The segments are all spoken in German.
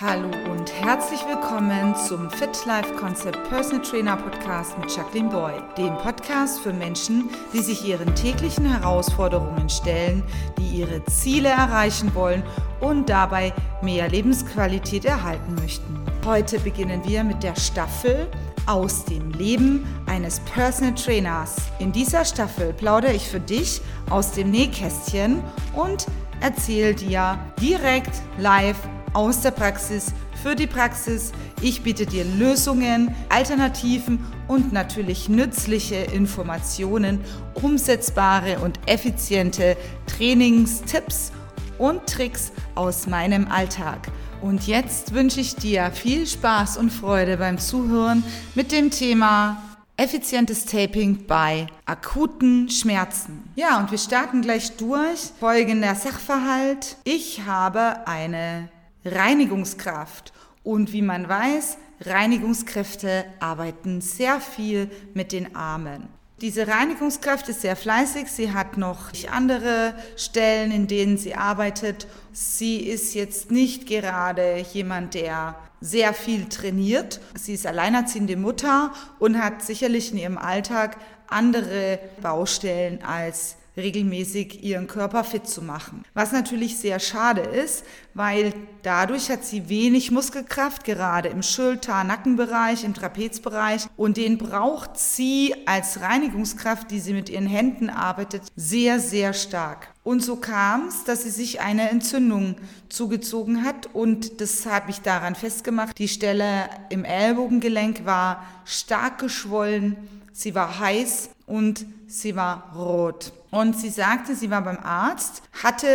Hallo und herzlich willkommen zum Fit Life Concept Personal Trainer Podcast mit Jacqueline Boy, dem Podcast für Menschen, die sich ihren täglichen Herausforderungen stellen, die ihre Ziele erreichen wollen und dabei mehr Lebensqualität erhalten möchten. Heute beginnen wir mit der Staffel aus dem Leben eines Personal Trainers. In dieser Staffel plaudere ich für dich aus dem Nähkästchen und erzähle dir direkt live aus der Praxis für die Praxis. Ich biete dir Lösungen, Alternativen und natürlich nützliche Informationen, umsetzbare und effiziente Trainingstipps und Tricks aus meinem Alltag. Und jetzt wünsche ich dir viel Spaß und Freude beim Zuhören mit dem Thema effizientes Taping bei akuten Schmerzen. Ja, und wir starten gleich durch. Folgender Sachverhalt. Ich habe eine Reinigungskraft. Und wie man weiß, Reinigungskräfte arbeiten sehr viel mit den Armen. Diese Reinigungskraft ist sehr fleißig. Sie hat noch andere Stellen, in denen sie arbeitet. Sie ist jetzt nicht gerade jemand, der sehr viel trainiert. Sie ist alleinerziehende Mutter und hat sicherlich in ihrem Alltag andere Baustellen als regelmäßig ihren Körper fit zu machen. Was natürlich sehr schade ist, weil dadurch hat sie wenig Muskelkraft, gerade im Schulter-, Nackenbereich, im Trapezbereich. Und den braucht sie als Reinigungskraft, die sie mit ihren Händen arbeitet, sehr, sehr stark. Und so kam es, dass sie sich eine Entzündung zugezogen hat und das habe ich daran festgemacht. Die Stelle im Ellbogengelenk war stark geschwollen, sie war heiß und sie war rot. Und sie sagte, sie war beim Arzt, hatte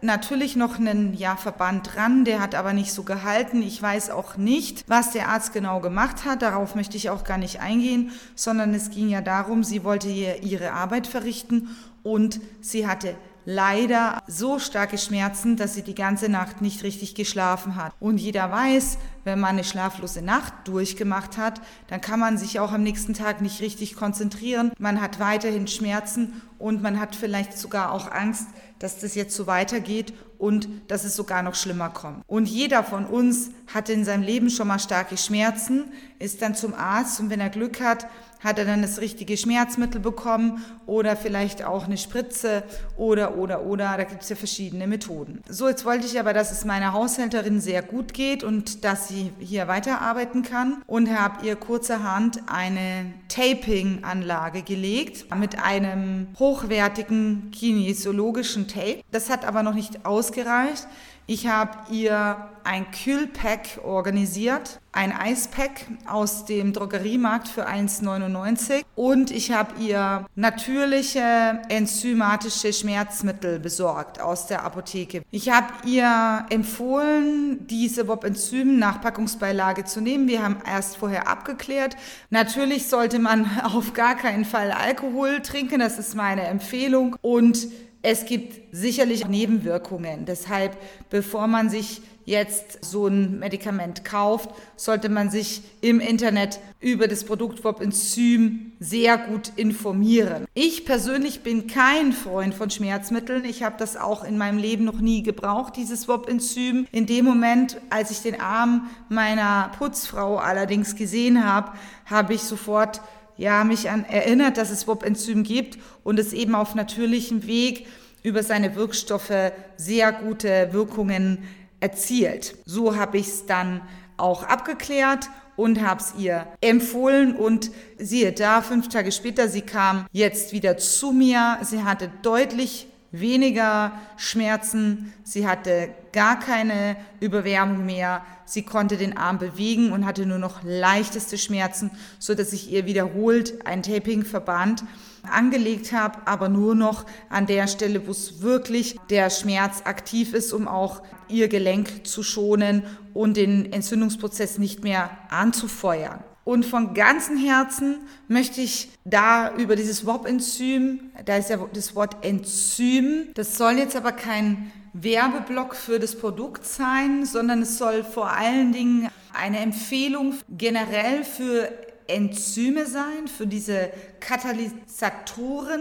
natürlich noch einen ja, Verband dran, der hat aber nicht so gehalten. Ich weiß auch nicht, was der Arzt genau gemacht hat. Darauf möchte ich auch gar nicht eingehen, sondern es ging ja darum, sie wollte hier ihre Arbeit verrichten und sie hatte leider so starke Schmerzen, dass sie die ganze Nacht nicht richtig geschlafen hat. Und jeder weiß, wenn man eine schlaflose Nacht durchgemacht hat, dann kann man sich auch am nächsten Tag nicht richtig konzentrieren. Man hat weiterhin Schmerzen und man hat vielleicht sogar auch Angst, dass das jetzt so weitergeht und dass es sogar noch schlimmer kommt. Und jeder von uns hatte in seinem Leben schon mal starke Schmerzen, ist dann zum Arzt und wenn er Glück hat, hat er dann das richtige Schmerzmittel bekommen oder vielleicht auch eine Spritze oder, oder, oder. Da gibt es ja verschiedene Methoden. So, jetzt wollte ich aber, dass es meiner Haushälterin sehr gut geht und dass sie hier weiterarbeiten kann und habe ihr kurzerhand eine Taping-Anlage gelegt mit einem hochwertigen kinesiologischen Tape. Das hat aber noch nicht ausgereicht. Ich habe ihr ein Kühlpack organisiert, ein Eispack aus dem Drogeriemarkt für 1,99 und ich habe ihr natürliche enzymatische Schmerzmittel besorgt aus der Apotheke. Ich habe ihr empfohlen, diese WOP-Enzym Nachpackungsbeilage zu nehmen. Wir haben erst vorher abgeklärt. Natürlich sollte man auf gar keinen Fall Alkohol trinken, das ist meine Empfehlung und es gibt sicherlich Nebenwirkungen. Deshalb, bevor man sich jetzt so ein Medikament kauft, sollte man sich im Internet über das Produkt WOP-Enzym sehr gut informieren. Ich persönlich bin kein Freund von Schmerzmitteln. Ich habe das auch in meinem Leben noch nie gebraucht, dieses WOP-Enzym. In dem Moment, als ich den Arm meiner Putzfrau allerdings gesehen habe, habe ich sofort ja, mich an erinnert, dass es WOP-Enzym gibt und es eben auf natürlichem Weg über seine Wirkstoffe sehr gute Wirkungen erzielt. So habe ich es dann auch abgeklärt und habe es ihr empfohlen und siehe da, fünf Tage später, sie kam jetzt wieder zu mir. Sie hatte deutlich weniger Schmerzen, sie hatte gar keine Überwärmung mehr, sie konnte den Arm bewegen und hatte nur noch leichteste Schmerzen, so dass ich ihr wiederholt ein Taping verband angelegt habe, aber nur noch an der Stelle, wo es wirklich der Schmerz aktiv ist, um auch ihr Gelenk zu schonen und den Entzündungsprozess nicht mehr anzufeuern. Und von ganzem Herzen möchte ich da über dieses WOP-Enzym, da ist ja das Wort Enzym, das soll jetzt aber kein Werbeblock für das Produkt sein, sondern es soll vor allen Dingen eine Empfehlung generell für Enzyme sein, für diese Katalysatoren,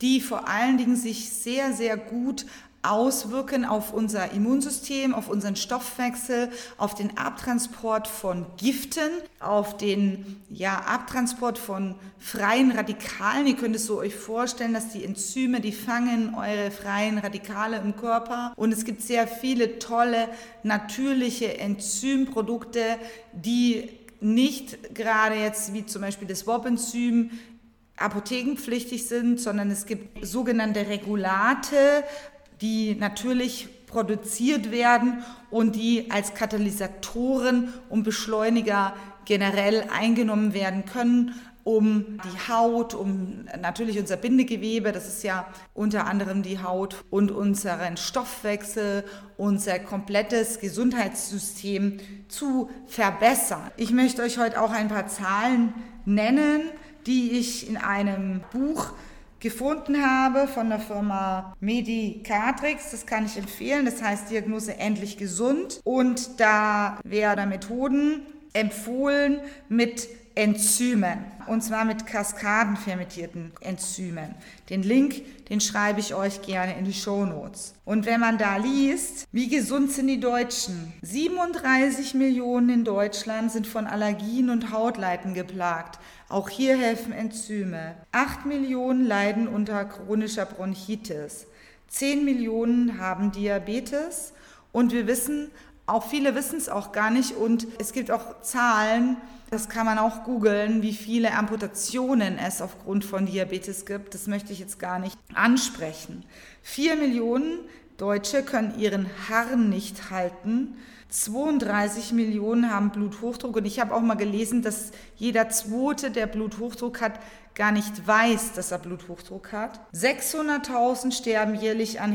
die vor allen Dingen sich sehr, sehr gut auswirken auf unser Immunsystem, auf unseren Stoffwechsel, auf den Abtransport von Giften, auf den ja, Abtransport von freien Radikalen. Ihr könnt es so euch vorstellen, dass die Enzyme, die fangen eure freien Radikale im Körper. Und es gibt sehr viele tolle natürliche Enzymprodukte, die nicht gerade jetzt wie zum Beispiel das WOP-Enzym apothekenpflichtig sind, sondern es gibt sogenannte Regulate, die natürlich produziert werden und die als Katalysatoren und Beschleuniger generell eingenommen werden können, um die Haut, um natürlich unser Bindegewebe, das ist ja unter anderem die Haut und unseren Stoffwechsel, unser komplettes Gesundheitssystem zu verbessern. Ich möchte euch heute auch ein paar Zahlen nennen, die ich in einem Buch gefunden habe von der Firma Medicatrix. Das kann ich empfehlen. Das heißt Diagnose endlich gesund. Und da werden Methoden empfohlen mit Enzymen. Und zwar mit kaskadenfermentierten Enzymen. Den Link, den schreibe ich euch gerne in die Show Notes. Und wenn man da liest, wie gesund sind die Deutschen? 37 Millionen in Deutschland sind von Allergien und Hautleiden geplagt. Auch hier helfen Enzyme. 8 Millionen leiden unter chronischer Bronchitis. 10 Millionen haben Diabetes. Und wir wissen, auch viele wissen es auch gar nicht. Und es gibt auch Zahlen, das kann man auch googeln, wie viele Amputationen es aufgrund von Diabetes gibt. Das möchte ich jetzt gar nicht ansprechen. 4 Millionen Deutsche können ihren Harn nicht halten. 32 Millionen haben Bluthochdruck und ich habe auch mal gelesen, dass jeder Zweite, der Bluthochdruck hat, gar nicht weiß, dass er Bluthochdruck hat. 600.000 sterben jährlich an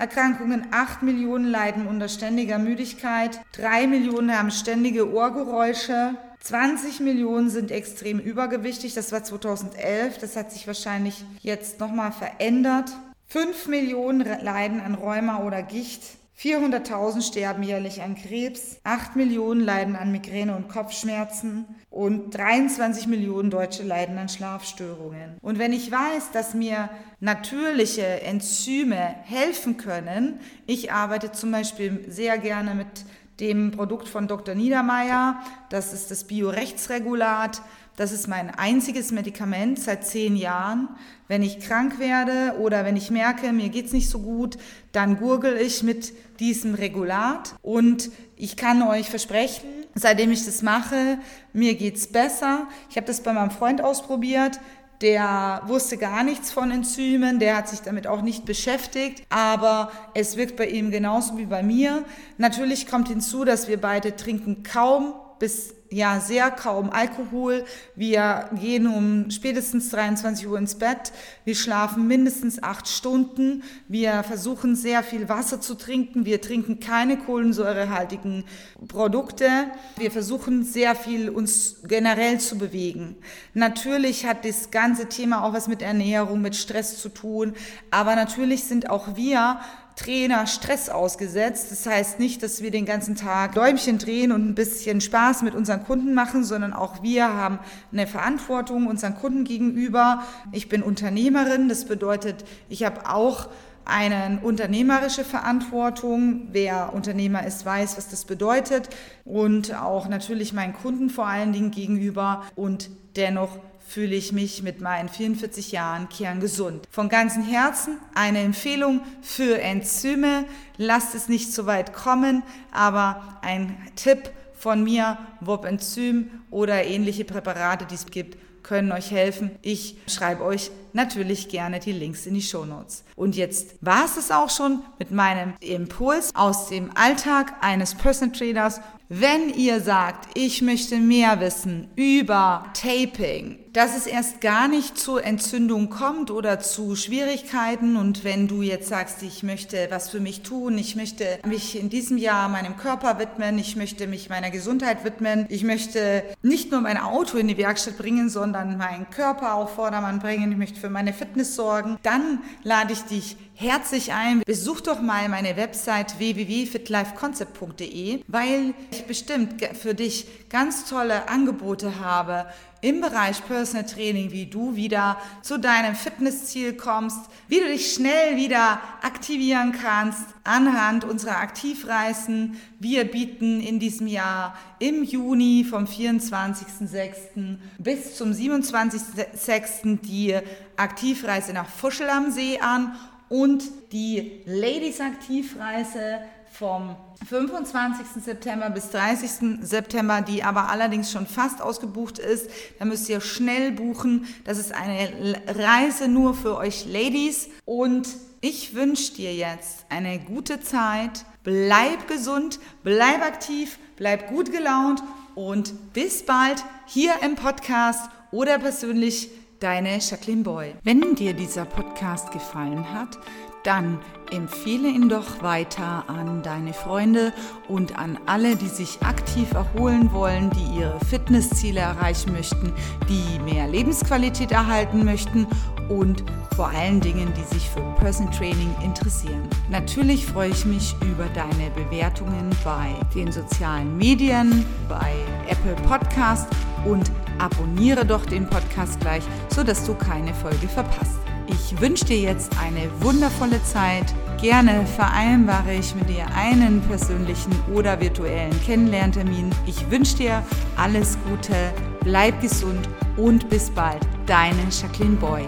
Herz-Kreislauf-Erkrankungen, 8 Millionen leiden unter ständiger Müdigkeit, 3 Millionen haben ständige Ohrgeräusche, 20 Millionen sind extrem übergewichtig, das war 2011, das hat sich wahrscheinlich jetzt nochmal verändert. 5 Millionen leiden an Rheuma oder Gicht, 400.000 sterben jährlich an Krebs, 8 Millionen leiden an Migräne und Kopfschmerzen und 23 Millionen Deutsche leiden an Schlafstörungen. Und wenn ich weiß, dass mir natürliche Enzyme helfen können, ich arbeite zum Beispiel sehr gerne mit dem Produkt von Dr. Niedermeyer, das ist das Biorechtsregulat, das ist mein einziges Medikament seit zehn Jahren. Wenn ich krank werde oder wenn ich merke, mir geht es nicht so gut, dann gurgel ich mit diesem Regulat und ich kann euch versprechen, seitdem ich das mache, mir geht es besser. Ich habe das bei meinem Freund ausprobiert. Der wusste gar nichts von Enzymen, der hat sich damit auch nicht beschäftigt, aber es wirkt bei ihm genauso wie bei mir. Natürlich kommt hinzu, dass wir beide trinken kaum bis ja sehr kaum Alkohol. Wir gehen um spätestens 23 Uhr ins Bett. Wir schlafen mindestens acht Stunden. Wir versuchen sehr viel Wasser zu trinken. Wir trinken keine kohlensäurehaltigen Produkte. Wir versuchen sehr viel uns generell zu bewegen. Natürlich hat das ganze Thema auch was mit Ernährung, mit Stress zu tun. Aber natürlich sind auch wir Trainer Stress ausgesetzt. Das heißt nicht, dass wir den ganzen Tag Däumchen drehen und ein bisschen Spaß mit unseren Kunden machen, sondern auch wir haben eine Verantwortung unseren Kunden gegenüber. Ich bin Unternehmerin, das bedeutet, ich habe auch eine unternehmerische Verantwortung. Wer Unternehmer ist, weiß, was das bedeutet. Und auch natürlich meinen Kunden vor allen Dingen gegenüber. Und dennoch fühle ich mich mit meinen 44 Jahren kerngesund. Von ganzem Herzen eine Empfehlung für Enzyme. Lasst es nicht so weit kommen, aber ein Tipp von mir, Wop Enzym oder ähnliche Präparate, die es gibt, können euch helfen. Ich schreibe euch natürlich gerne die Links in die Show Notes. Und jetzt war es es auch schon mit meinem Impuls aus dem Alltag eines Personal Trainers wenn ihr sagt, ich möchte mehr wissen über Taping, dass es erst gar nicht zur Entzündung kommt oder zu Schwierigkeiten und wenn du jetzt sagst, ich möchte was für mich tun, ich möchte mich in diesem Jahr meinem Körper widmen, ich möchte mich meiner Gesundheit widmen, ich möchte nicht nur mein Auto in die Werkstatt bringen, sondern meinen Körper auf Vordermann bringen, ich möchte für meine Fitness sorgen, dann lade ich dich herzlich ein. Besuch doch mal meine Website www.fitlifeconcept.de, weil ich bestimmt für dich ganz tolle Angebote habe im Bereich Personal Training, wie du wieder zu deinem Fitnessziel kommst, wie du dich schnell wieder aktivieren kannst anhand unserer Aktivreisen. Wir bieten in diesem Jahr im Juni vom 24.06. bis zum 27.06. die Aktivreise nach Fuschel am See an und die Ladies Aktivreise vom 25. September bis 30. September, die aber allerdings schon fast ausgebucht ist. Da müsst ihr schnell buchen. Das ist eine Reise nur für euch Ladies. Und ich wünsche dir jetzt eine gute Zeit. Bleib gesund, bleib aktiv, bleib gut gelaunt und bis bald hier im Podcast oder persönlich deine Jacqueline Boy. Wenn dir dieser Podcast gefallen hat, dann empfehle ihn doch weiter an deine Freunde und an alle, die sich aktiv erholen wollen, die ihre Fitnessziele erreichen möchten, die mehr Lebensqualität erhalten möchten und vor allen Dingen, die sich für Person Training interessieren. Natürlich freue ich mich über deine Bewertungen bei den sozialen Medien, bei Apple Podcast und abonniere doch den Podcast gleich, sodass du keine Folge verpasst. Ich wünsche dir jetzt eine wundervolle Zeit. Gerne vereinbare ich mit dir einen persönlichen oder virtuellen Kennenlerntermin. Ich wünsche dir alles Gute, bleib gesund und bis bald. Deine Jacqueline Boy.